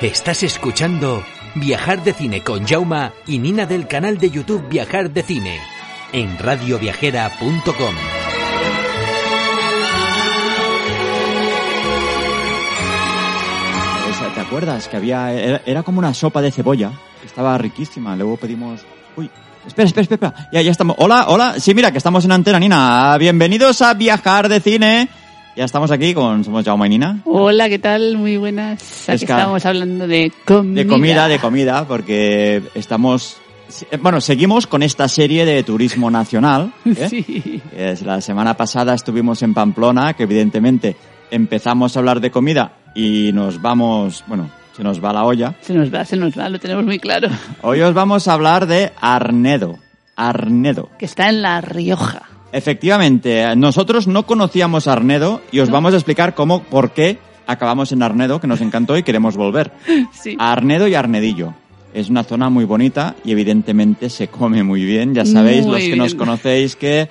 Estás escuchando Viajar de Cine con Jauma y Nina del canal de YouTube Viajar de Cine en radioviajera.com. ¿Te acuerdas que había era, como una sopa de cebolla? Estaba riquísima. Luego pedimos Uy, espera, espera, espera. Ya, ya estamos. Hola, hola. Sí, mira, que estamos en Antena Nina. Bienvenidos a Viajar de Cine. Ya estamos aquí con Somos Jaume y Nina. Hola, ¿qué tal? Muy buenas. Aquí estamos hablando de comida. De comida, de comida, porque estamos... Bueno, seguimos con esta serie de turismo nacional. ¿eh? Sí. Es, la semana pasada estuvimos en Pamplona, que evidentemente empezamos a hablar de comida y nos vamos, bueno, se nos va la olla. Se nos va, se nos va, lo tenemos muy claro. Hoy os vamos a hablar de Arnedo. Arnedo. Que está en La Rioja. Efectivamente, nosotros no conocíamos Arnedo y os vamos a explicar cómo, por qué acabamos en Arnedo, que nos encantó y queremos volver. Sí. Arnedo y Arnedillo. Es una zona muy bonita y evidentemente se come muy bien. Ya sabéis, Muy los que bien. nos conocéis, que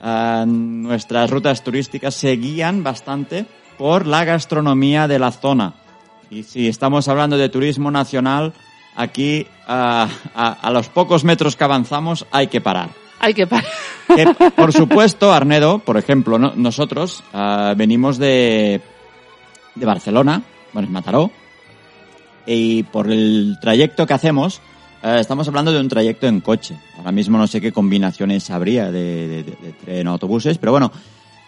ah, nuestras rutas turísticas se guían bastante por la gastronomía de la zona. Y si estamos hablando de turismo nacional, aquí a, a los pocos metros que avanzamos hay que parar. Hay que parar. Que, por supuesto, Arnedo, por ejemplo, no- nosotros ah, venimos de, de Barcelona, bueno, es Mataró, y por el trayecto que hacemos, eh, estamos hablando de un trayecto en coche. Ahora mismo no sé qué combinaciones habría de, de- de- de tren o autobuses, pero bueno,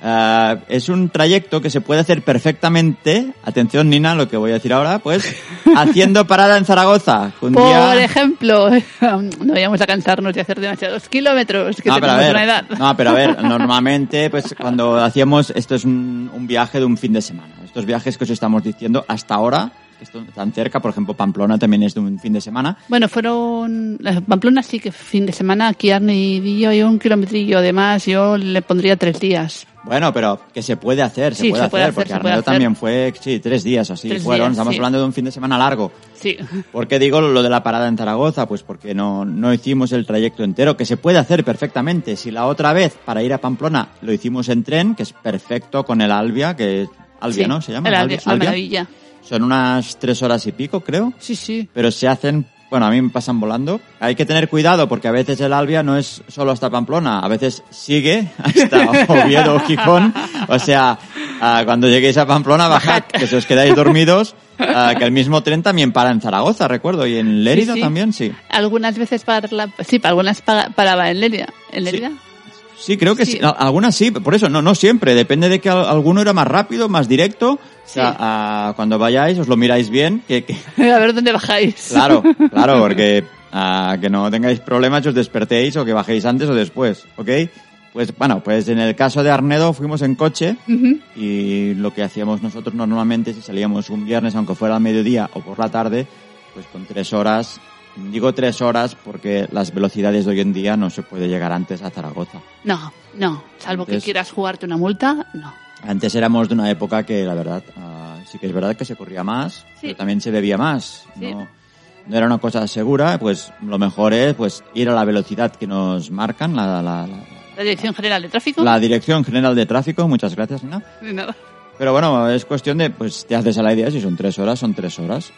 eh, es un trayecto que se puede hacer perfectamente, atención Nina, lo que voy a decir ahora, pues haciendo parada en Zaragoza. un Por día- ejemplo, no vayamos a cansarnos de hacer demasiados kilómetros, que no, tenemos ver, una edad. no, pero a ver, normalmente, pues cuando hacíamos, esto es un, un viaje de un fin de semana. Estos viajes que os estamos diciendo hasta ahora, que están tan cerca, por ejemplo, Pamplona también es de un fin de semana. Bueno, fueron... Pamplona sí que fin de semana, aquí Arnedillo y un kilometrillo. Además, yo le pondría tres días. Bueno, pero que se puede hacer, se Sí, puede se puede hacer, hacer, porque Arnedo también fue, sí, tres días así Tres fueron. días, Estamos sí. hablando de un fin de semana largo. Sí. ¿Por qué digo lo de la parada en Zaragoza? Pues porque no, no hicimos el trayecto entero, que se puede hacer perfectamente. Si la otra vez, para ir a Pamplona, lo hicimos en tren, que es perfecto con el Albia, que Albia, Sí, ¿no? Se llama. el Albia, la Albia. maravilla. Son unas tres horas y pico, creo. Sí, sí. Pero se hacen, bueno, a mí me pasan volando. Hay que tener cuidado porque a veces el Albia no es solo hasta Pamplona, a veces sigue hasta Oviedo o Gijón. O sea, ah, cuando lleguéis a Pamplona, bajad, que si os quedáis dormidos, ah, que el mismo tren también para en Zaragoza, recuerdo, y en Lérida sí. también, sí. Algunas veces para sí, para algunas pa- paraba en Lérida. ¿En Lérida? Sí, creo que sí. Sí. Al- Algunas sí, por eso, no, no siempre. Depende de que al- alguno era más rápido, más directo. O sea, Sí. ah, cuando vayáis, os lo miráis bien, que, que, A ver dónde bajáis. Claro, claro, porque ah, que no tengáis problemas, os despertéis o que bajéis antes o después, ¿ok? Pues bueno, pues en el caso de Arnedo fuimos en coche Ujú. y lo que hacíamos nosotros normalmente si salíamos un viernes, aunque fuera al mediodía o por la tarde, pues con tres horas, digo tres horas porque las velocidades de hoy en día no se puede llegar antes a Zaragoza. No, no. Salvo que quieras jugarte una multa, no. Antes éramos de una época que la verdad, ah, sí que es verdad que se corría más, Sí. pero también se bebía más. Sí. No, no era una cosa segura, pues lo mejor es pues ir a la velocidad que nos marcan, la, la, la, La Dirección General de Tráfico. la Dirección General de Tráfico. Muchas gracias, Nina. Ni nada. Pero bueno, es cuestión de, pues te haces a la idea, si son tres horas, son tres horas.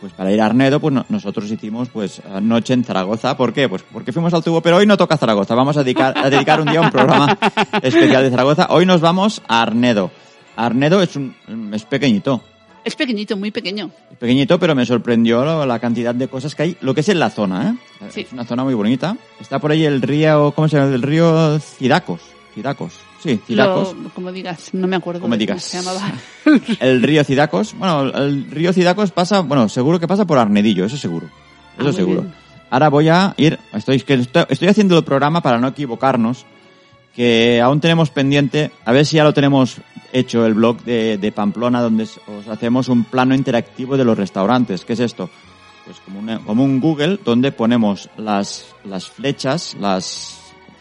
Pues, para ir a Arnedo, pues no- nosotros hicimos pues noche en Zaragoza. ¿Por qué? Pues porque fuimos al tubo, pero hoy no toca Zaragoza. Vamos a dedicar, a dedicar un día a un programa especial de Zaragoza. Hoy nos vamos a Arnedo. Arnedo es un, es pequeñito. Es pequeñito, muy pequeño. Es pequeñito, pero me sorprendió lo- la cantidad de cosas que hay. Lo que es en la zona, ¿eh? Sí. Es una zona muy bonita. Está por ahí el río, ¿cómo se llama? El río Cidacos. Cidacos. Sí, Cidacos. Lo- como digas, no me acuerdo Como digas. se llamaba. El río Cidacos. Bueno, el río Cidacos pasa, bueno, seguro que pasa por Arnedillo, eso seguro. Ah, Eso seguro. bien. ahora voy a ir, estoy, estoy, estoy haciendo el programa para no equivocarnos, que aún tenemos pendiente, a ver si ya lo tenemos hecho el blog de, de Pamplona, donde os hacemos un plano interactivo de los restaurantes. ¿Qué es esto? Pues como, una- como un Google donde ponemos las, las flechas, las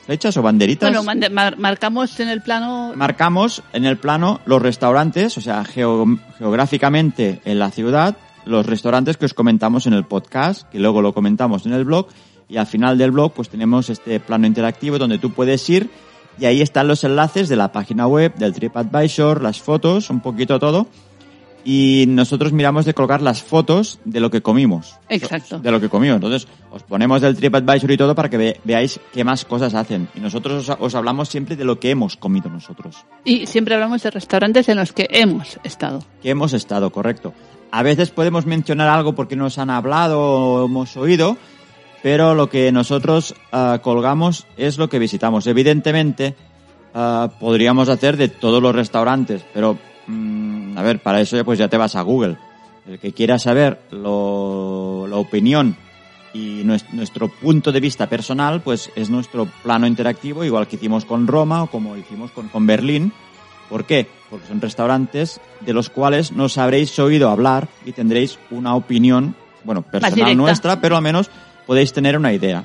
flechas o banderitas. Bueno, mande- mar- marcamos en el plano... marcamos en el plano los restaurantes, o sea, geo- geográficamente en la ciudad, los restaurantes que os comentamos en el podcast, que luego lo comentamos en el blog, y al final del blog pues tenemos este plano interactivo donde tú puedes ir y ahí están los enlaces de la página web, del TripAdvisor, las fotos, un poquito todo. Y nosotros miramos de colocar las fotos de lo que comimos. Exacto. De lo que comimos. Entonces, os ponemos del TripAdvisor y todo para que ve- veáis qué más cosas hacen. Y nosotros os, os hablamos siempre de lo que hemos comido nosotros. Y siempre hablamos de restaurantes en los que hemos estado. Que hemos estado, correcto. A veces podemos mencionar algo porque nos han hablado o hemos oído, pero lo que nosotros ah, colgamos es lo que visitamos. Evidentemente, ah, podríamos hacer de todos los restaurantes, pero mm, a ver, para eso ya pues ya te vas a Google. El que quiera saber lo- la opinión y nues- nuestro punto de vista personal, pues es nuestro plano interactivo, igual que hicimos con Roma o como hicimos con, con Berlín. ¿Por qué? Porque son restaurantes de los cuales nos habréis oído hablar y tendréis una opinión, bueno, personal nuestra, pero al menos podéis tener una idea.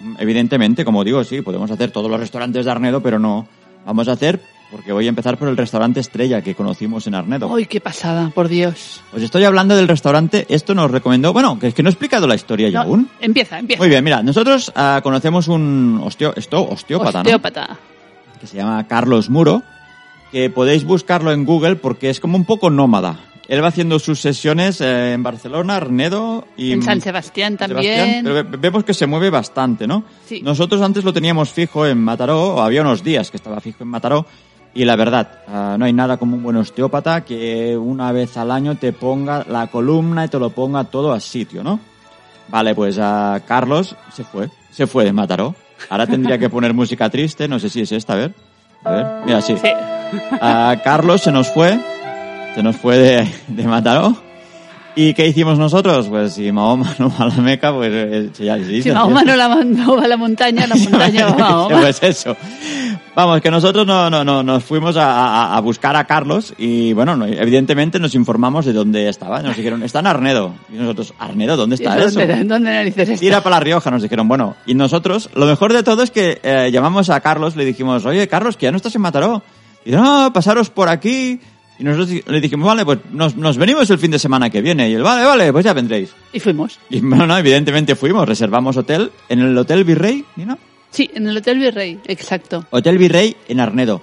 Mm, Evidentemente, como digo, sí, podemos hacer todos los restaurantes de Arnedo, pero no vamos a hacer, porque voy a empezar por el restaurante estrella que conocimos en Arnedo. ¡Ay, qué pasada, por Dios! Os estoy hablando del restaurante, esto nos recomendó, bueno, que es que no he explicado la historia yo No, aún. empieza, empieza. Muy bien, mira, nosotros ah, conocemos un osteo, esto, osteópata, ¿no? Osteópata. que se llama Carlos Muro, que podéis buscarlo en Google porque es como un poco nómada. Él va haciendo sus sesiones eh, en Barcelona, Arnedo y En San Sebastián también. Sebastián, pero ve- vemos que se mueve bastante, ¿no? Sí. Nosotros antes lo teníamos fijo en Mataró, o había unos días que estaba fijo en Mataró, y la verdad, ah, no hay nada como un buen osteópata que una vez al año te ponga la columna y te lo ponga todo a sitio, ¿no? Vale, pues a Carlos se fue, se fue de Mataró. Ahora tendría que poner música triste, no sé si es esta, a ver. A ver, mira, sí. Sí. A Carlos se nos fue, se nos fue de, de Mataró. ¿Y qué hicimos nosotros? Pues si Mahoma no va a la Meca, pues eh, ya dice. Si Mahoma no, la mandó a la montaña, la montaña va a Mahoma. Pues eso. Vamos, que nosotros no, no, no, nos fuimos a, a- buscar a Carlos y bueno, no- evidentemente nos informamos de dónde estaba. Nos dijeron, está en Arnedo. Y nosotros, ¿Arnedo? ¿Dónde está eso? ¿Dónde, ¿Dónde narices está? Tira para La Rioja, nos dijeron, bueno, y nosotros, lo mejor de todo es que eh, llamamos a Carlos, le dijimos, oye, Carlos, que ya no estás en Mataró. Y dice, no, pasaros por aquí. Y nosotros le dijimos, vale, pues nos, nos venimos el fin de semana que viene. Y él, vale, vale, pues ya vendréis. Y fuimos. Y bueno, no, evidentemente fuimos, reservamos hotel en el Hotel Virrey, ¿no? Sí, en el Hotel Virrey, exacto. Hotel Virrey en Arnedo.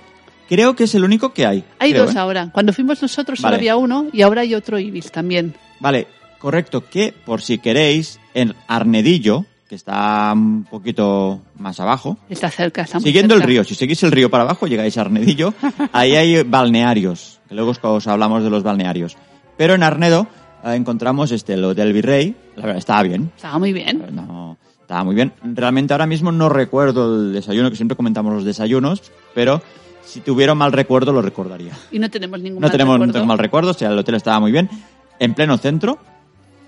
Creo que es el único que hay. Hay creo, dos ¿eh? ahora. Cuando fuimos nosotros solo había uno y ahora hay otro Ibis también. Vale, correcto, que por si queréis, en Arnedillo, que está un poquito más abajo, Está cerca, está muy Siguiendo el río, si seguís el río para abajo llegáis a Arnedillo, ahí hay balnearios, que luego os, os hablamos de los balnearios. Pero en Arnedo eh, encontramos este, el Hotel Virrey, la verdad estaba bien, Estaba muy bien. no, estaba muy bien. Realmente ahora mismo no recuerdo el desayuno, que siempre comentamos los desayunos, pero si tuviera un mal recuerdo lo recordaría. Y no tenemos ningún No mal tenemos, no recuerdo. tengo mal recuerdo, o sea, el hotel estaba muy bien, en pleno centro.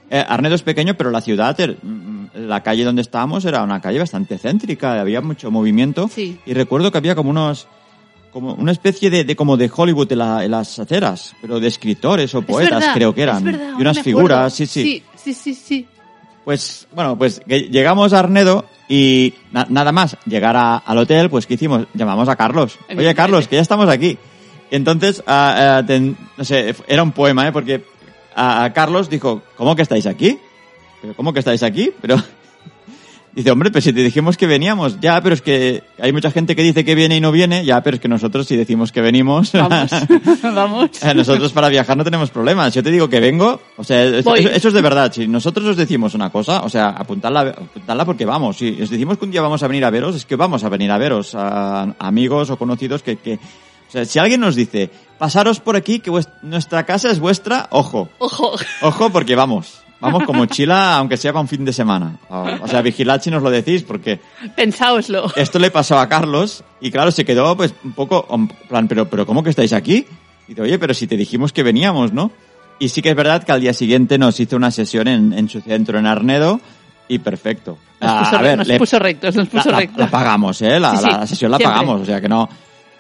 Eh, Arnedo es pequeño, pero la ciudad, el- mm, la calle donde estábamos era una calle bastante céntrica, había mucho movimiento. Sí. Y recuerdo que había como unos, como una especie de, de como de Hollywood en, la- en las aceras, pero de escritores o Es poetas verdad, creo que eran. es verdad, y unas figuras, sí, sí, Sí, sí, sí, sí. Pues, bueno, pues llegamos a Arnedo y na- nada más llegar a- al hotel, pues ¿qué hicimos? Llamamos a Carlos. Oye. Carlos, que ya estamos aquí. Entonces, ah, ten- no sé, era un poema, ¿eh? Porque a, a Carlos dijo, ¿cómo que estáis aquí? ¿Pero cómo que estáis aquí? Pero... Dice, hombre, pues si te dijimos que veníamos, ya, pero es que hay mucha gente que dice que viene y no viene, ya, pero es que nosotros si decimos que venimos, Vamos, vamos. Nosotros para viajar no tenemos problemas. Yo te digo que vengo, o sea, eso, eso es de verdad. Si nosotros os decimos una cosa, o sea, apuntadla, apuntadla porque vamos. Si os decimos que un día vamos a venir a veros, es que vamos a venir a veros, a amigos o conocidos que, que o sea, si alguien nos dice, pasaros por aquí, que nuestra casa es vuestra, ojo, Ojo. ojo porque vamos. Vamos con mochila, aunque sea para un fin de semana. O, o sea, vigilad si nos lo decís, porque Pensáoslo. esto le pasó a Carlos y claro, se quedó pues un poco, en plan, pero, pero ¿cómo que estáis aquí? Y dice, oye, pero si te dijimos que veníamos, ¿no? Y sí que es verdad que al día siguiente nos hizo una sesión en, en su centro en Arnedo y perfecto. Nos Ah, puso, a ver, nos le- puso rectos, nos puso la- rectos. la pagamos, ¿eh? La, Sí, sí, la sesión la siempre. pagamos, o sea que no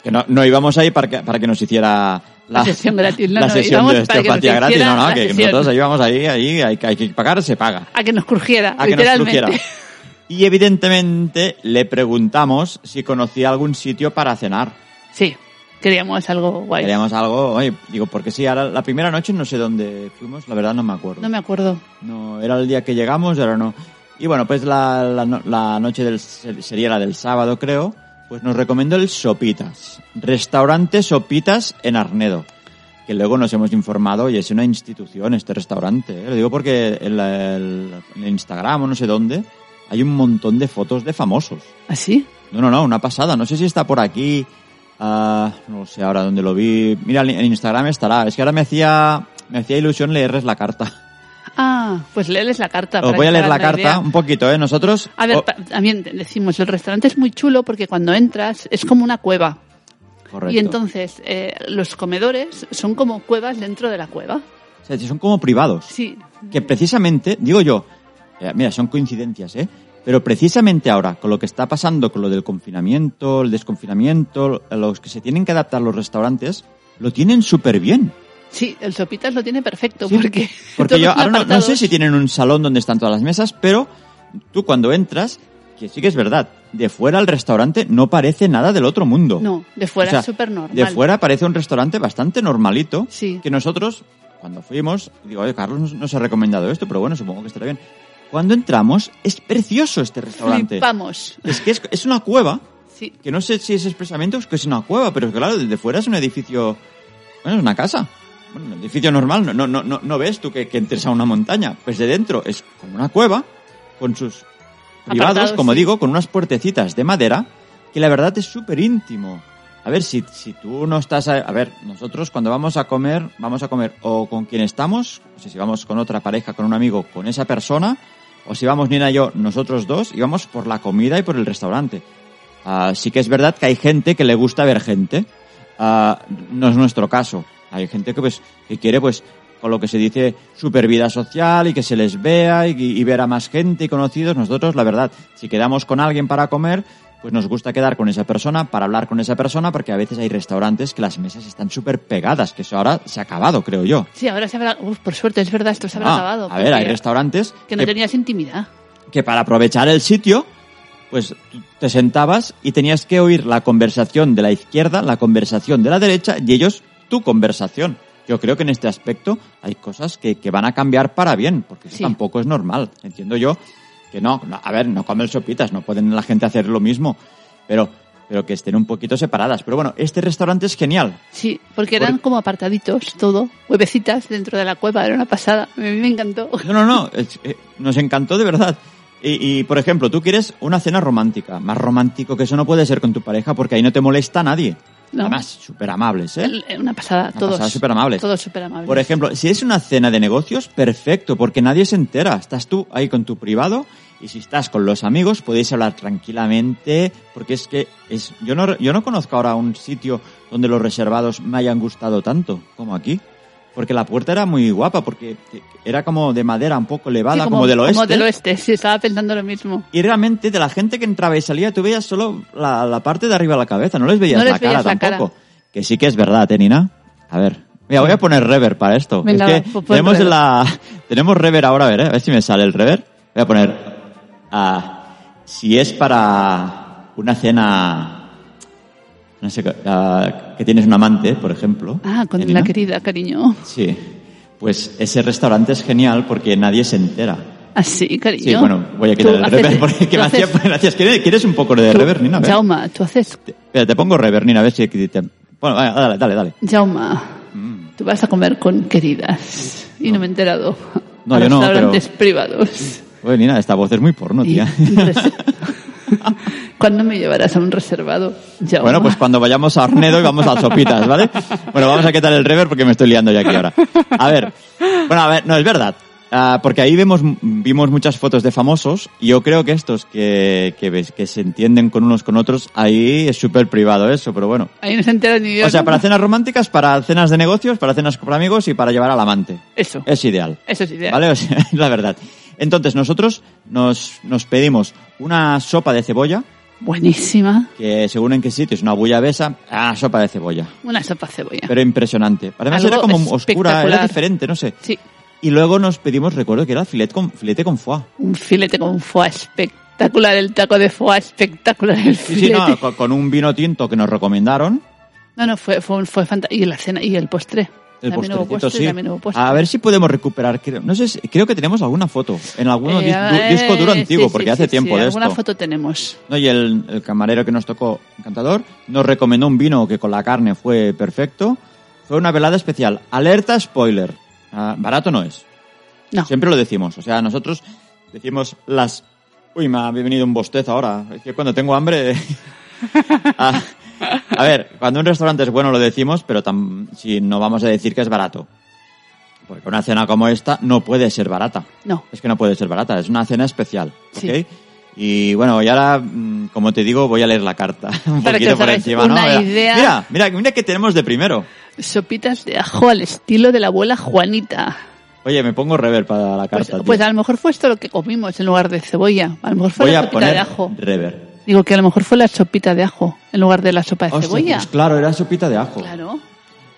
que no, no íbamos ahí para que, para que nos hiciera la, La sesión gratis, no, la no, sesión íbamos de para que osteopatía gratis, no, no, que sesión. nosotros íbamos ahí, ahí hay, que- hay que pagar, se paga. A que nos crujiera, A que nos literalmente. crujiera. Y evidentemente le preguntamos si conocía algún sitio para cenar. Sí, queríamos algo guay. Queríamos algo, oye, digo, porque sí, ahora la primera noche no sé dónde fuimos, la verdad no me acuerdo. No me acuerdo. No, era el día que llegamos, ahora no. Y bueno, pues la, la, no- la noche del, sería la del sábado, creo, pues nos recomendó el Sopitas. Restaurante Sopitas en Arnedo. Que luego nos hemos informado y es una institución este restaurante. ¿eh? Lo digo porque en, la- el- en Instagram o no sé dónde hay un montón de fotos de famosos. ¿Así? No, no, no, una pasada. No sé si está por aquí. ah, no sé ahora dónde lo vi. Mira, en Instagram estará. Es que ahora me hacía, me hacía ilusión leerles la carta. Ah, pues léeles la carta. Os voy a leer la carta idea. un poquito, ¿eh? Nosotros... A ver, oh, también decimos, el restaurante es muy chulo porque cuando entras es como una cueva. correcto. Y entonces eh, los comedores son como cuevas dentro de la cueva. O sea, son como privados. Sí, Que precisamente, digo yo, eh, mira, son coincidencias, ¿eh? Pero precisamente ahora, con lo que está pasando, con lo del confinamiento, el desconfinamiento, los que se tienen que adaptar los restaurantes, lo tienen súper bien. Sí, el Sopitas lo tiene perfecto Sí, porque... Porque yo ahora no, no sé si tienen un salón donde están todas las mesas, pero tú cuando entras, que sí que es verdad, de fuera al restaurante no parece nada del otro mundo. No, de fuera O sea, es súper normal. De fuera parece un restaurante bastante normalito. Sí. Que nosotros, cuando fuimos, digo, oye, Carlos nos, ha recomendado esto, pero bueno, supongo que estará bien. Cuando entramos, es precioso este restaurante. Flipamos. Es que es, es una cueva, Sí, que no sé si es expresamente que es una cueva, pero claro, desde fuera es un edificio, bueno, es una casa. Bueno, un edificio normal, no, no, no, no, ves tú que, que entres a una montaña. Pues de dentro es como una cueva, con sus privados, Apartados, como sí. digo, con unas puertecitas de madera, que la verdad es súper íntimo. A ver, si, si tú no estás... A, a ver, nosotros cuando vamos a comer, vamos a comer o con quien estamos, o sea, si vamos con otra pareja, con un amigo, con esa persona, o si vamos Nina y yo, nosotros dos, y vamos por la comida y por el restaurante. Ah, sí que es verdad que hay gente que le gusta ver gente. Ah, no es nuestro caso. Hay gente que pues que quiere pues con lo que se dice super vida social y que se les vea y, y ver a más gente y conocidos. Nosotros, la verdad, si quedamos con alguien para comer, pues nos gusta quedar con esa persona para hablar con esa persona porque a veces hay restaurantes que las mesas están súper pegadas, que eso ahora se ha acabado, creo yo. sí, ahora se habrá... Uf, por suerte, es verdad, esto se habrá Ah, acabado. a ver, hay restaurantes Que no que- tenías intimidad. que para aprovechar el sitio, pues te sentabas y tenías que oír la conversación de la izquierda, la conversación de la derecha y ellos tu conversación. Yo creo que en este aspecto hay cosas que, que van a cambiar para bien, porque eso Sí. tampoco es normal. Entiendo yo que no, a ver, no comen sopitas, no pueden la gente hacer lo mismo, pero, pero que estén un poquito separadas. Pero bueno, este restaurante es genial. Sí, porque eran como apartaditos, todo, huevecitas dentro de la cueva, era una pasada. A mí me encantó. No, no, no, nos encantó de verdad. Y, y, por ejemplo, tú quieres una cena romántica. Más romántico que eso no puede ser con tu pareja porque ahí no te molesta nadie. No. Además, súper amables, ¿eh? El- Una pasada, Una todos. súper amables. Todos súper amables. Por ejemplo, si es una cena de negocios, perfecto, porque nadie se entera. Estás tú ahí con tu privado y si estás con los amigos podéis hablar tranquilamente, porque es que es yo no yo no conozco ahora un sitio donde los reservados me hayan gustado tanto como aquí. Porque la puerta era muy guapa, porque era como de madera un poco elevada, Sí, como, del oeste. Como del oeste, sí, estaba pensando lo mismo. Y realmente de la gente que entraba y salía, tú veías solo la, la parte de arriba de la cabeza, no les veías No les la cara tampoco. Que sí que es verdad, ¿eh, Nina? A ver. Mira, voy a poner rever para esto. Venga, es que pues tenemos rever. la tenemos rever ahora, a ver, ¿eh? a ver si me sale el rever. Voy a poner ah, si es para una cena no sé, ah, que tienes un amante, por ejemplo. Ah, con ¿eh, la querida, cariño. Sí. Pues ese restaurante es genial porque nadie se entera. Ah, sí, cariño. Sí, bueno, voy a quitar el haces- rever porque tú me hacía gracias. ¿Quieres, un poco de tú- rever, Nina? Jauma, tú haces... Te- Espera, te pongo rever, Nina, a ver si te... Bueno, dale, dale, dale. Jauma, Mm. tú vas a comer con queridas. Y no, me he enterado. No, A yo no, restaurantes privados. Oye, Nina, esta voz es muy porno, tía. ¿Cuándo me llevarás a un reservado? Jauma? Bueno, pues cuando vayamos a Arnedo y vamos al Sopitas, ¿vale? Bueno, vamos a quitar el rever porque me estoy liando ya aquí ahora. A ver, bueno, a ver, no, es verdad. Ah, porque ahí vemos, vimos muchas fotos de famosos y yo creo que estos que, que, ves, que se entienden con unos con otros, ahí es súper privado eso, pero bueno. Ahí no se entera ni Dios. O sea, para cenas románticas, para cenas de negocios, para cenas con amigos y para llevar al amante. Eso. Es ideal. Eso es ideal. ¿Vale? O sea, es la verdad. Entonces, nosotros nos, nos pedimos una sopa de cebolla, Buenísima. que según en qué sitio es una bullabesa, ah, sopa de cebolla. Una sopa cebolla. Pero impresionante. Además Algo era como oscura, era diferente, no sé. Sí, Y luego nos pedimos, recuerdo que era filet con, filete con foie. un filete con foie espectacular, el taco de foie espectacular, el Sí, sí, filete. no, con, con un vino tinto que nos recomendaron. No, no, fue, fue, fue fantástico. Y la cena, y el postre. El también hubo postre, sí. también hubo postre. A ver si podemos recuperar. Creo, no sé, si- creo que tenemos alguna foto en algún Eh, dis- du- disco duro antiguo, sí, porque sí, hace tiempo sí, de alguna esto. foto tenemos. No, y el, el camarero que nos tocó, encantador, nos recomendó un vino que con la carne fue perfecto. Fue una velada especial. Alerta spoiler. Ah, barato no es. No. Siempre lo decimos. O sea, nosotros decimos las... Uy, me ha venido un bostezo ahora. Es que cuando tengo hambre... Ah, a ver, cuando un restaurante es bueno lo decimos, pero tam- si no vamos a decir que es barato. Porque una cena como esta no puede ser barata. No. Es que no puede ser barata, es una cena especial. Sí. Y bueno, y ahora, mm, como te digo, voy a leer la carta. Un Para poquito por encima, una ¿no? Mira, idea. Mira, mira, mira que tenemos de primero. Sopitas de ajo al estilo de la abuela Juanita. Oye, me pongo rever para la Pues, carta. tío. pues a lo mejor fue esto lo que comimos en lugar de cebolla. A lo mejor fue Voy la a poner de ajo. rever. Digo que a lo mejor fue la sopita de ajo en lugar de la sopa de Hostia, cebolla. pues claro, era sopita de ajo. Claro.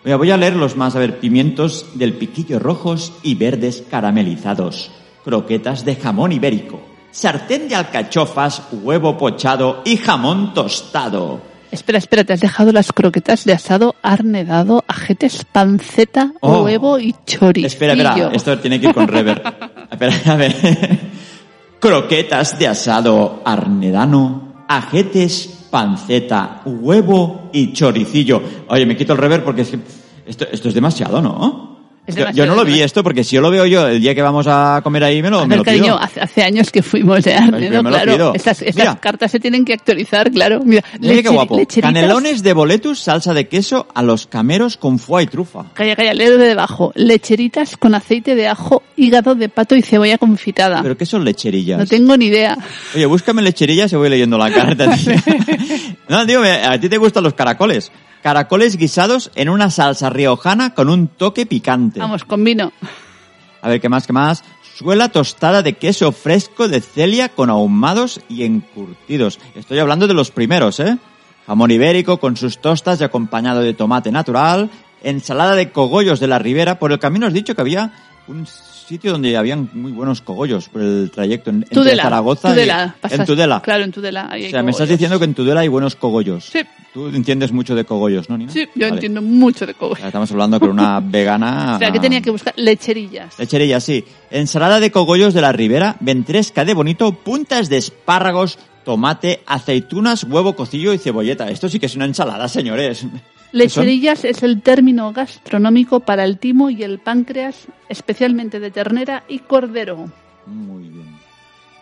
Mira, voy a leer los más. A ver, pimientos del piquillo rojos y verdes caramelizados. Croquetas de jamón ibérico. Sartén de alcachofas, huevo pochado y jamón tostado. Espera, espera, te has dejado las croquetas de asado arnedado, ajetes, panceta, Oh. huevo y choricillo. Espera, espera, esto tiene que ir con rever. espera, a ver. Croquetas de asado arnedano, ajetes, panceta, huevo y choricillo. Oye, me quito el rever porque es que esto, esto es demasiado, ¿no? Yo- no lo vi esto porque si yo lo veo yo el día que vamos a comer ahí me lo, A me lo pido. cariño, hace, hace años que fuimos de me lo claro. Estas, estas cartas se tienen que actualizar, claro. Mira, Mira qué guapo. lecheritas- Canelones de boletus, salsa de queso a los cameros con foie y trufa. Calla, calla, leo de debajo. Lecheritas con aceite de ajo, hígado de pato y cebolla confitada. ¿Pero qué son lecherillas? No tengo ni idea. Oye, búscame lecherillas y voy leyendo la carta. no, digo, a ti te gustan los caracoles. Caracoles guisados en una salsa riojana con un toque picante. Vamos, con vino. A ver, ¿qué más, qué más? Suela tostada de queso fresco de Celia con ahumados y encurtidos. Estoy hablando de los primeros, ¿eh? Jamón ibérico con sus tostas y acompañado de tomate natural. Ensalada de cogollos de la ribera. Por el camino has dicho que había un sitio donde habían muy buenos cogollos por el trayecto en, entre Tudela. Zaragoza y- Tudela. en pasas- Tudela. Claro, en Tudela. O sea, me estás cogollos. diciendo que en Tudela hay buenos cogollos. Sí. Tú entiendes mucho de cogollos, ¿no, Nina? Sí, yo Vale. entiendo mucho de cogollos. Estamos hablando con una vegana. O sea, que tenía que buscar lecherillas. Lecherilla, sí. Ensalada de cogollos de la ribera, ventresca de bonito, puntas de espárragos, tomate, aceitunas, huevo cocido y cebolleta. Esto sí que es una ensalada, señores. Lecherillas es el término gastronómico para el timo y el páncreas, especialmente de ternera y cordero. Muy bien.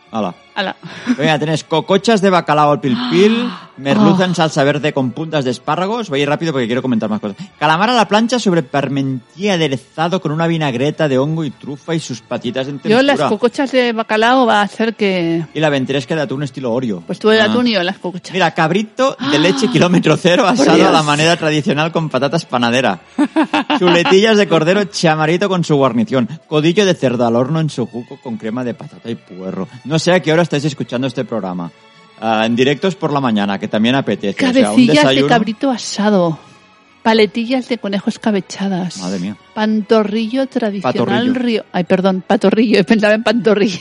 Hala. Ala. Venga, tenés cocochas de bacalao al pilpil, merluza Oh. en salsa verde con puntas de espárragos. Voy a ir rápido porque quiero comentar más cosas. Calamar a la plancha sobre parmentí aderezado con una vinagreta de hongo y trufa y sus patitas en Yo tempura. las cocochas de bacalao va a hacer que... Y la ventresca de atún estilo Oreo. Pues tú el Ah. atún y yo las cocochas. Mira, cabrito de leche kilómetro cero asado a la manera tradicional con patatas panadera. Chuletillas de cordero chamarito con su guarnición. Codillo de cerdo al horno en su jugo con crema de patata y puerro. No sé a qué hora estáis escuchando este programa. Ah, en directos por la mañana, que también apetece. O sea, un Cabecillas de desayuno. cabrito asado. Paletillas de conejo escabechadas. Madre mía. Pantorrillo tradicional Patorrillo. río. Ay, perdón, patorrillo. Pensaba en pantorrillo.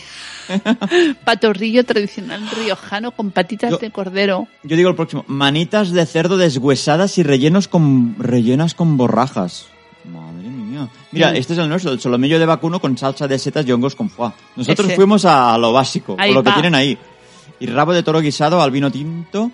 patorrillo tradicional riojano con patitas Yo- de cordero. Yo digo el próximo. Manitas de cerdo deshuesadas y rellenos con, rellenas con borrajas. Mira, este es el nuestro, el solomillo de vacuno con salsa de setas y hongos con foie. Nosotros Ese. fuimos a lo básico, Ahí con lo que va. tienen ahí. Y rabo de toro guisado al vino tinto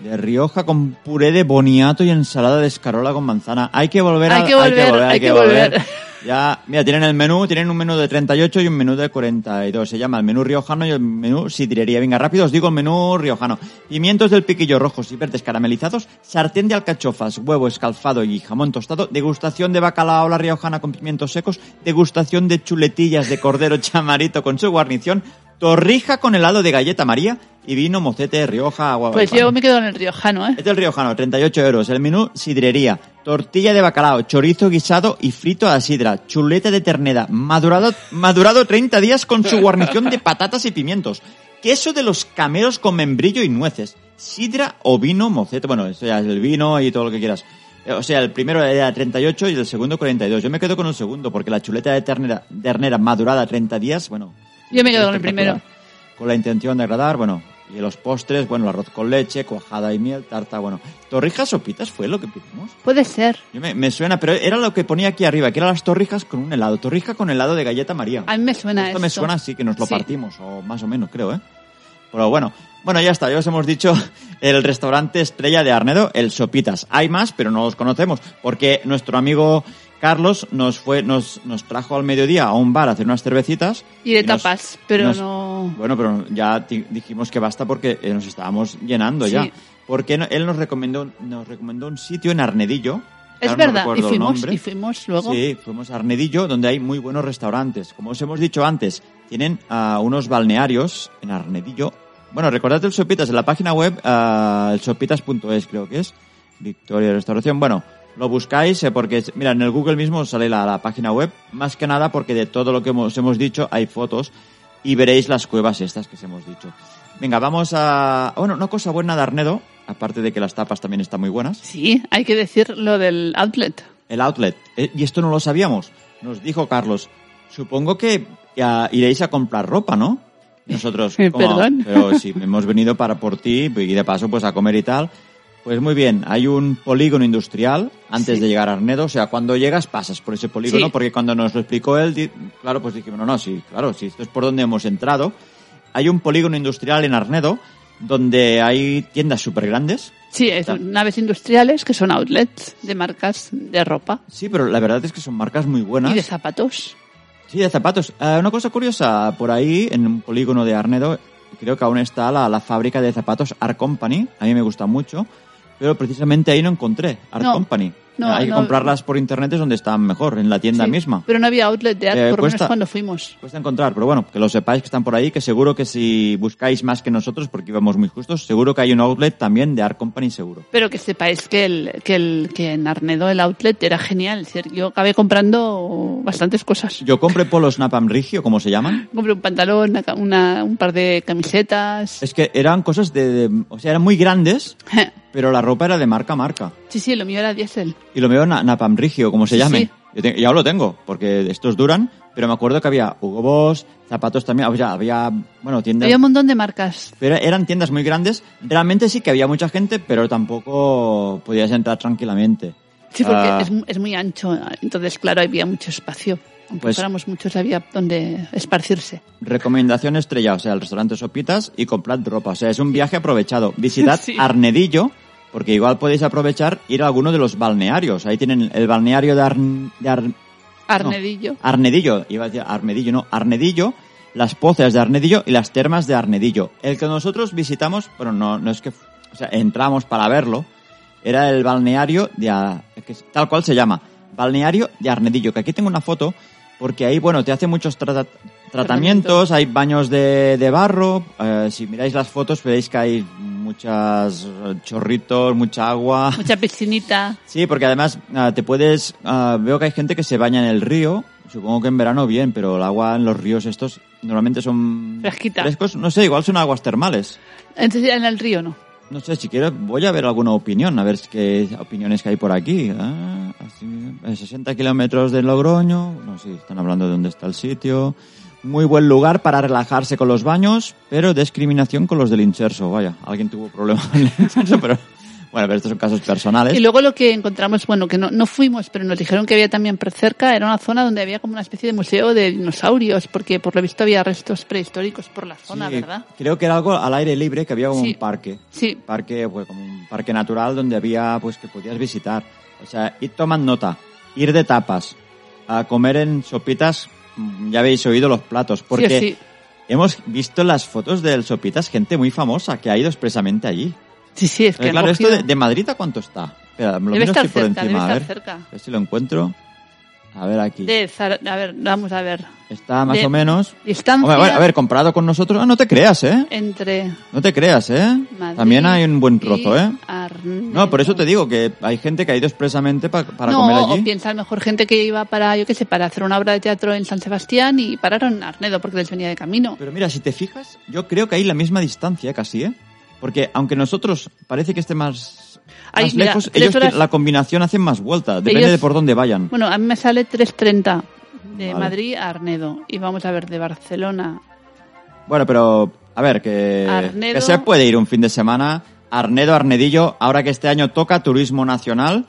de Rioja con puré de boniato y ensalada de escarola con manzana. Hay que volver a... Hay que volver, hay que volver. Ya, mira, tienen el menú, tienen un menú de 38 y un menú de 42. Se llama el menú riojano y el menú sidrería. Venga, rápido os digo el menú riojano. Pimientos del piquillo rojos y verdes caramelizados, sartén de alcachofas, huevo escalfado y jamón tostado, degustación de bacalao la riojana con pimientos secos, degustación de chuletillas de cordero chamarito con su guarnición, Torrija con helado de galleta María y vino, mocete, Rioja, agua. Pues yo me quedo en el riojano, ¿eh? Este es el riojano, 38 euros. El menú, sidrería. Tortilla de bacalao, chorizo guisado y frito a la sidra. Chuleta de ternera, madurado, madurado 30 días con su guarnición de patatas y pimientos. Queso de los cameros con membrillo y nueces. Sidra o vino, mocete. Bueno, esto ya es el vino y todo lo que quieras. Eh, O sea, el primero era 38 y el segundo 42. Yo me quedo con el segundo porque la chuleta de ternera, ternera madurada 30 días, bueno, Yo me quedo con el primero. Con la intención de agradar, bueno, y los postres, bueno, arroz con leche, cuajada y miel, tarta, bueno. Torrijas sopitas fue lo que pedimos. Puede ser. Yo me, me suena, pero era lo que ponía aquí arriba, que eran las torrijas con un helado. Torrija con helado de galleta María. A mí me suena Esto me esto. suena así, que nos lo Sí. partimos, o más o menos, creo, ¿eh? Pero bueno, bueno, ya está, ya os hemos dicho el restaurante estrella de Arnedo, el Sopitas. Hay más, pero no los conocemos, porque nuestro amigo Carlos nos fue, nos, nos trajo al mediodía a un bar a hacer unas cervecitas. Y de tapas, pero nos- no... Bueno, pero ya di- dijimos que basta porque eh, nos estábamos llenando ya. Sí. Porque no- él nos recomendó, nos recomendó un sitio en Arnedillo. Es ahora no verdad, y fuimos, y fuimos luego. Sí, fuimos a Arnedillo, donde hay muy buenos restaurantes. Como os hemos dicho antes, tienen ah, unos balnearios en Arnedillo. Bueno, recordad el Sopitas en la página web, ah, el sopitas.es creo que es. Victoria Restauración. Bueno, lo buscáis eh, porque, mira, en el Google mismo sale la, la página web. Más que nada porque de todo lo que hemos, hemos dicho hay fotos y veréis las cuevas estas que os hemos dicho. Venga, vamos a... Bueno, una cosa buena de Arnedo, aparte de que las tapas también están muy buenas. Sí, hay que decir lo del outlet. El outlet. Eh, y esto no lo sabíamos. Nos dijo Carlos. Supongo que ya iréis a comprar ropa, ¿no? Nosotros. Perdón. Pero sí, hemos venido para por ti y de paso pues a comer y tal. Pues muy bien, hay un polígono industrial antes Sí. de llegar a Arnedo. O sea, cuando llegas pasas por ese polígono Sí. porque cuando nos lo explicó él, claro, pues dijimos, no, no, sí, claro, sí, esto es por donde hemos entrado. Hay un polígono industrial en Arnedo donde hay tiendas súper grandes. Sí, es naves industriales que son outlets de marcas de ropa Sí, pero la verdad es que son marcas muy buenas. y de zapatos. Sí, de zapatos. Eh, una cosa curiosa, por ahí, en un polígono de Arnedo, creo que aún está la, la fábrica de zapatos Art Company. A mí me gusta mucho. Pero precisamente ahí no encontré Art No, Company. No, Hay que no. comprarlas por internet es donde están mejor, en la tienda Sí, misma. Pero no había outlet de art, Eh, por lo cuesta- menos cuando fuimos. Cuesta encontrar, pero bueno, que lo sepáis que están por ahí, que seguro que si buscáis más que nosotros, porque íbamos muy justos, seguro que hay un outlet también de Art Company seguro. Pero que sepáis que el, que el que en Arnedo el outlet era genial. Yo acabé comprando bastantes cosas. Yo compré polos Napam Rigio, como se llaman. Compré un pantalón, una- un par de camisetas. Es que eran cosas de, de- o sea, eran muy grandes, pero la ropa era de marca a marca. Sí, sí, lo mío era diésel. Y lo veo na- Napam Rigio, como se Sí, llame. sí. Yo te- ya lo tengo, porque estos duran, pero me acuerdo que había Hugo Boss, zapatos también, o sea, había, bueno, tiendas... Había un montón de marcas. Pero eran tiendas muy grandes. Realmente sí que había mucha gente, pero tampoco podías entrar tranquilamente. Sí, porque Ah, es, es muy ancho. Entonces, claro, había mucho espacio. Aunque Pues- fuéramos muchos, había donde esparcirse. Recomendación estrella, o sea, el restaurante Sopitas y comprad ropa. O sea, es un viaje aprovechado. Visitad Sí. Arnedillo, porque igual podéis aprovechar ir a alguno de los balnearios. Ahí tienen el balneario de, Arn- de Ar- Arnedillo. Arnedillo, iba a decir Armedillo, no, Arnedillo, las pozas de Arnedillo y las termas de Arnedillo. El que nosotros visitamos, bueno, no, no es que, o sea, entramos para verlo, era el balneario de, que tal cual se llama, balneario de Arnedillo, que aquí tengo una foto, porque ahí, bueno, te hace muchos tratamientos, hay baños de, de barro, eh, si miráis las fotos veréis que hay muchas eh, chorritos, mucha agua. Mucha piscinita. Sí, porque además ah, te puedes... ah, veo que hay gente que se baña en el río. Supongo que en verano bien, pero el agua en los ríos estos normalmente son... Fresquita. Frescos. No sé, igual son aguas termales. Entonces, en el río no. No sé, si quieres voy a ver alguna opinión, a ver qué opiniones que hay por aquí. Ah, así, eh, 60 kilómetros de Logroño. No sé, están hablando de dónde está el sitio. Muy buen lugar para relajarse con los baños, pero discriminación con los del inserso. Vaya, alguien tuvo problemas con el inserso, pero... Bueno, pero estos son casos personales. Y luego lo que encontramos, bueno, que no, no fuimos, pero nos dijeron que había también cerca, era una zona donde había como una especie de museo de dinosaurios, porque por lo visto había restos prehistóricos por la zona, Sí, ¿verdad? Creo que era algo al aire libre, que había como Sí. un parque. Sí, Parque, pues como un parque natural donde había, pues que podías visitar. O sea, y toman nota. Ir de tapas. A comer en sopitas, ya habéis oído los platos. Porque sí sí. hemos visto en las fotos del sopitas gente muy famosa que ha ido expresamente allí. Sí, sí, es que claro, esto cogido- de, de Madrid a cuánto está? Espera, me lo Debe miro estar por cerca, encima, debe a estar ver. cerca. A ver si lo encuentro. A ver aquí. De Zara- a ver, vamos a ver. Está más de o menos... Distancia Hombre, a ver, a ver, comparado con nosotros... Ah, no te creas, ¿eh? entre No te creas, ¿eh? Madrid También hay un buen trozo, y ¿eh? Arnedo. No, por eso te digo que hay gente que ha ido expresamente pa- para no, comer o allí. piensa a lo mejor gente que iba para, yo qué sé, para hacer una obra de teatro en San Sebastián y pararon en Arnedo porque les venía de camino. Pero mira, si te fijas, yo creo que hay la misma distancia casi, ¿eh? Porque aunque nosotros parece que esté más, Ay, más mira, lejos, ellos horas- la combinación hacen más vuelta. Depende Ellos- de por dónde vayan. Bueno, a mí me sale 3.30 de Vale. Madrid a Arnedo. Y vamos a ver, de Barcelona. Bueno, pero a ver, que, Arnedo. que se puede ir un fin de semana. Arnedo, Arnedillo, ahora que este año toca turismo nacional,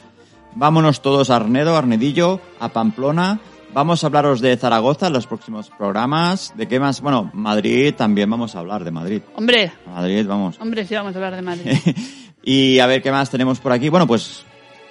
vámonos todos a Arnedo, Arnedillo, a Pamplona. Vamos a hablaros de Zaragoza en los próximos programas. ¿De qué más? Bueno, Madrid también vamos a hablar de Madrid. Hombre, Madrid, vamos. hombre, sí vamos a hablar de Madrid. y a ver qué más tenemos por aquí. Bueno, pues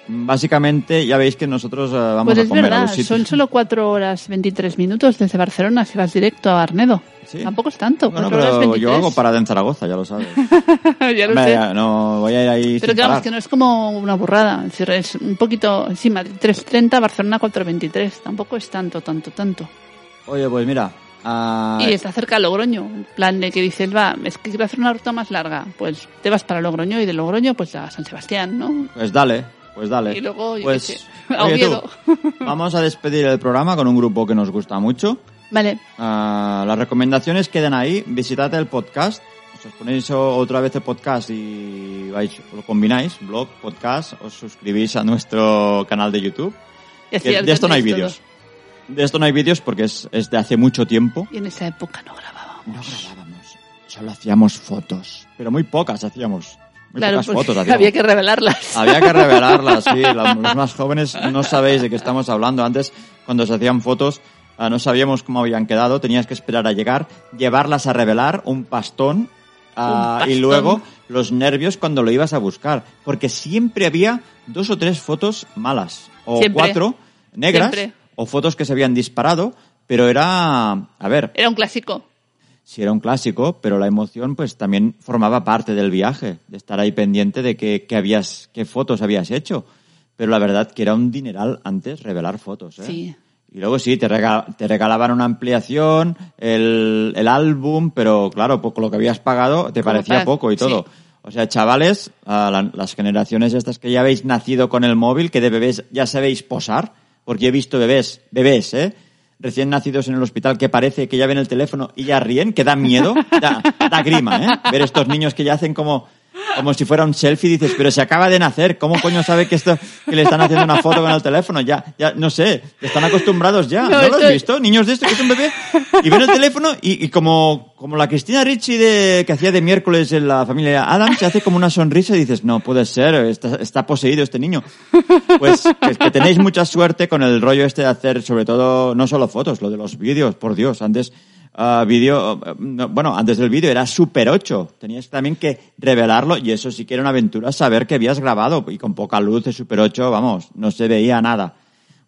básicamente ya veis que nosotros eh, vamos Pues a es comer a verdad, los sitios. son solo 4 horas 23 minutos desde Barcelona si vas directo a Arnedo. Sí. Tampoco es tanto, Bueno, 4 horas pero 23. yo hago parada en Zaragoza, ya lo sabes. ya lo Hombre, sé. ya, no voy a ir ahí Pero digamos parar. que no es como una burrada. Es decir, es un poquito. Madrid 3.30, Barcelona 4.23. Tampoco es tanto, tanto, tanto. Oye, pues mira, ah, Y está cerca de Logroño. Plan de que dices, va, es que quiero hacer una ruta más larga. Pues te vas para Logroño y de Logroño, pues a San Sebastián, ¿no? pues dale, pues dale. Y luego, yo pues, qué sé, a tú, vamos a despedir el programa con un grupo que nos gusta mucho. Vale, Ah, las recomendaciones quedan ahí. Visitad el podcast. Os ponéis otra vez el podcast y vais, lo combináis, blog, podcast, os suscribís a nuestro canal de YouTube. Que de esto no hay vídeos. De esto no hay vídeos porque es, es de hace mucho tiempo. Y en esa época no grabábamos. No grabábamos, solo hacíamos fotos. Pero muy pocas hacíamos. Claro, pocas porque fotos hacíamos. había que revelarlas. Había que revelarlas, sí. Los más jóvenes no sabéis de qué estamos hablando. Antes, cuando se hacían fotos, ah, no sabíamos cómo habían quedado. Tenías que esperar a llegar, llevarlas a revelar, un pastón, ah, y luego los nervios cuando lo ibas a buscar. Porque siempre había dos o tres fotos malas. O Siempre. cuatro negras. Siempre. O fotos que se habían disparado. Pero era, a ver, Era un clásico. Sí era un clásico, pero la emoción pues también formaba parte del viaje, de estar ahí pendiente de qué, qué habías, qué fotos habías hecho. Pero la verdad que era un dineral antes revelar fotos, ¿eh? Sí. Y luego sí, te, te regalaban una ampliación, el, el álbum, pero claro, por lo que habías pagado te Como parecía para- poco y todo. sí. O sea, chavales, a la- las generaciones estas que ya habéis nacido con el móvil, que de bebés ya sabéis posar, porque he visto bebés, bebés, ¿eh? Recién nacidos en el hospital que parece que ya ven el teléfono y ya ríen, que da miedo, da, da grima, ¿eh? Ver estos niños que ya hacen como, como si fuera un selfie, dices, pero se acaba de nacer, ¿cómo coño sabe que esto, que le están haciendo una foto con el teléfono? Ya, ya, no sé, están acostumbrados ya, No, ¿no, lo has visto? Niños de esto que es un bebé y ven el teléfono y, y como, como la Cristina Ricci de, que hacía de miércoles en la familia Adams, se hace como una sonrisa y dices, no puede ser, está, está poseído este niño. Pues que, que tenéis mucha suerte con el rollo este de hacer, sobre todo, no solo fotos, lo de los vídeos, por Dios, antes, ah, vídeo, ah, no, bueno, antes del vídeo era Super 8, tenías también que revelarlo y eso sí que era una aventura saber que habías grabado y con poca luz de Super 8, vamos, no se veía nada.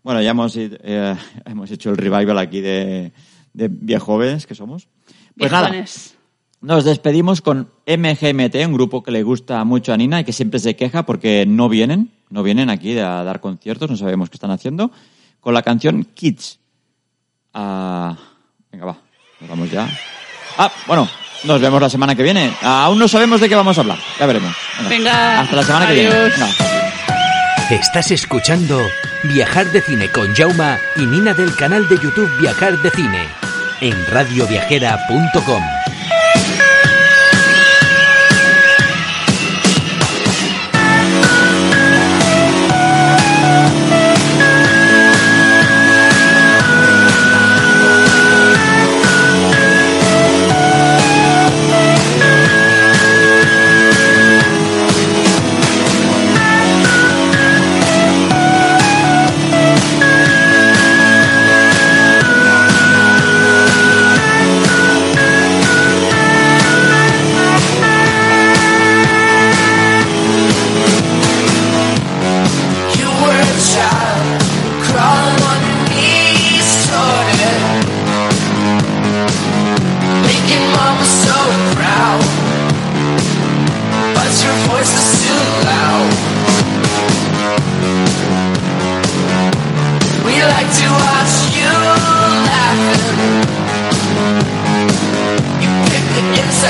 Bueno, ya hemos, eh, hemos hecho el revival aquí de, de viejoves que somos. Pues nada, nos despedimos con MGMT, un grupo que le gusta mucho a Nina y que siempre se queja porque no vienen, no vienen aquí a dar conciertos, no sabemos qué están haciendo, con la canción Kids. Ah, venga, va, nos vamos ya. Ah, bueno, nos vemos la semana que viene. Ah, aún no sabemos de qué vamos a hablar, ya veremos. Venga, hasta la semana que viene. Venga. Estás escuchando Viajar de Cine con Jauma y Nina del canal de YouTube Viajar de Cine en radioviajera.com.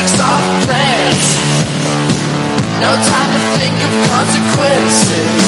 soft plans. No time to think of consequences.